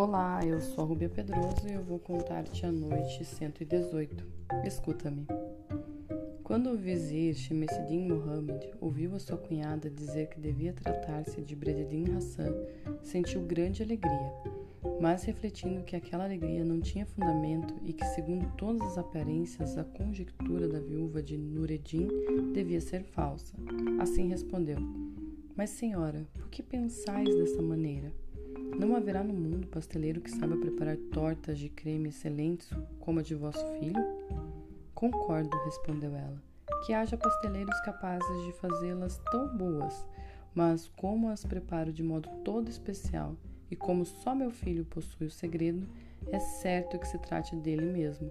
Olá, eu sou a Rubia Pedroso e eu vou contar-te a noite 118. Escuta-me. Quando o vizir Shemeseddin Mohammed ouviu a sua cunhada dizer que devia tratar-se de Brededdin Hassan, sentiu grande alegria, mas refletindo que aquela alegria não tinha fundamento e que, segundo todas as aparências, a conjectura da viúva de Nureddin devia ser falsa, assim respondeu: Mas, senhora, por que pensais dessa maneira? Não haverá no mundo pasteleiro que saiba preparar tortas de creme excelentes como a de vosso filho? Concordo, respondeu ela, que haja pasteleiros capazes de fazê-las tão boas, mas como as preparo de modo todo especial e como só meu filho possui o segredo, é certo que se trate dele mesmo.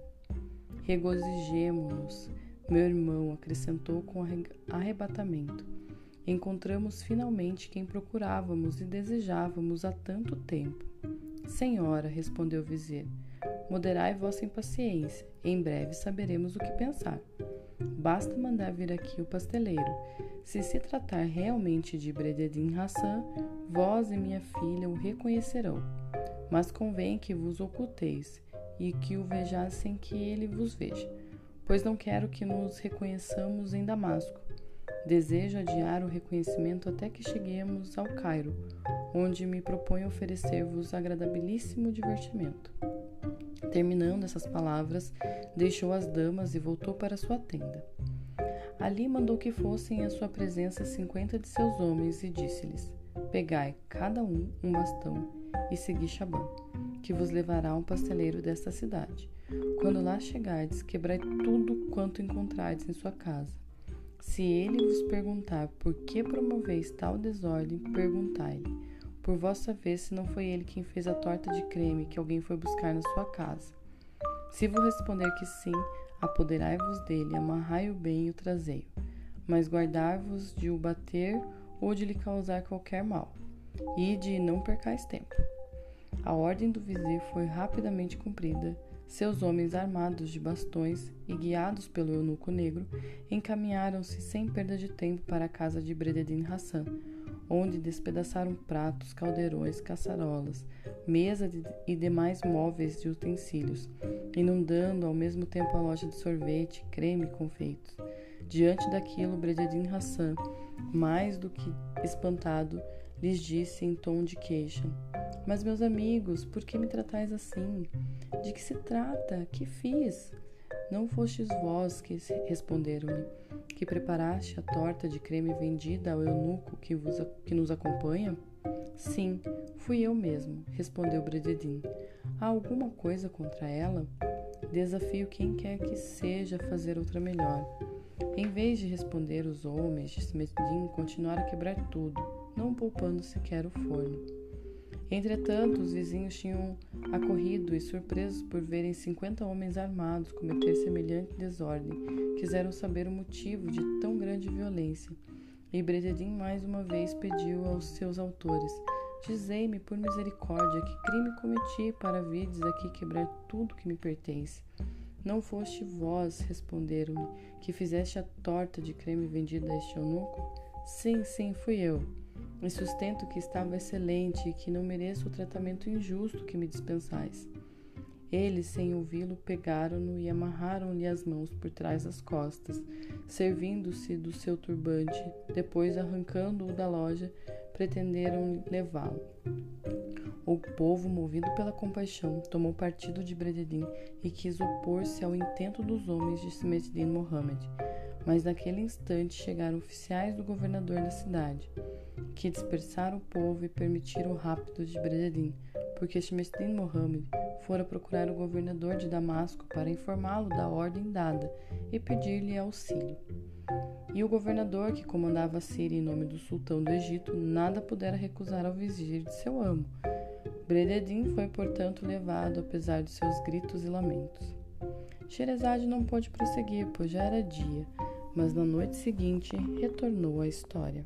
Regozijemo-nos, meu irmão acrescentou com arrebatamento encontramos finalmente quem procurávamos e desejávamos há tanto tempo. Senhora, respondeu o vizir, moderai vossa impaciência, em breve saberemos o que pensar. Basta mandar vir aqui o pasteleiro. Se se tratar realmente de Brededin Hassan, vós e minha filha o reconhecerão. Mas convém que vos oculteis e que o vejais sem que ele vos veja, pois não quero que nos reconheçamos em Damasco Desejo adiar o reconhecimento até que cheguemos ao Cairo, onde me proponho oferecer-vos agradabilíssimo divertimento. Terminando essas palavras, deixou as damas e voltou para sua tenda. Ali mandou que fossem à sua presença cinquenta de seus homens e disse-lhes: Pegai cada um um bastão e segui Shaban, que vos levará a um pasteleiro desta cidade. Quando lá chegardes, quebrai tudo quanto encontrardes em sua casa se ele vos perguntar por que promoveis tal desordem, perguntai-lhe, por vossa vez, se não foi ele quem fez a torta de creme que alguém foi buscar na sua casa. Se vos responder que sim, apoderai-vos dele, amarrai-o bem e o trazei-o, mas guardar-vos de o bater ou de lhe causar qualquer mal, e de não percais tempo. A ordem do vizir foi rapidamente cumprida seus homens armados de bastões e guiados pelo eunuco negro encaminharam-se sem perda de tempo para a casa de Brededin Hassan, onde despedaçaram pratos, caldeirões, caçarolas, mesa e demais móveis e utensílios, inundando ao mesmo tempo a loja de sorvete, creme e confeitos. Diante daquilo, Brededin Hassan, mais do que espantado, lhes disse em tom de queixa: Mas, meus amigos, por que me tratais assim? De que se trata? Que fiz? Não fostes vós que responderam-lhe, que preparaste a torta de creme vendida ao eunuco que, vos, que nos acompanha? Sim, fui eu mesmo, respondeu Brededin. Há alguma coisa contra ela? Desafio quem quer que seja a fazer outra melhor. Em vez de responder, os homens de Smedin continuaram a quebrar tudo, não poupando sequer o forno. Entretanto, os vizinhos tinham acorrido e, surpresos por verem cinquenta homens armados cometer semelhante desordem, quiseram saber o motivo de tão grande violência. E Brededin mais uma vez pediu aos seus autores: Dizei-me, por misericórdia, que crime cometi para virdes aqui quebrar tudo que me pertence. Não foste vós, responderam-lhe, que fizeste a torta de creme vendida a este eunuco? Sim, sim, fui eu. E sustento que estava excelente e que não mereço o tratamento injusto que me dispensais. Eles, sem ouvi-lo, pegaram-no e amarraram-lhe as mãos por trás das costas, servindo-se do seu turbante. Depois, arrancando-o da loja, pretenderam levá-lo. O povo, movido pela compaixão, tomou partido de Brededin e quis opor-se ao intento dos homens de Simeddin Mohammed. Mas naquele instante chegaram oficiais do governador da cidade, que dispersaram o povo e permitiram o rapto de Brededin, porque Simeddin Mohammed fora procurar o governador de Damasco para informá-lo da ordem dada e pedir-lhe auxílio. E o governador, que comandava a Síria em nome do sultão do Egito, nada pudera recusar ao vizir de seu amo, Brededin foi, portanto, levado, apesar de seus gritos e lamentos. Sherezade não pôde prosseguir, pois já era dia, mas na noite seguinte retornou à história.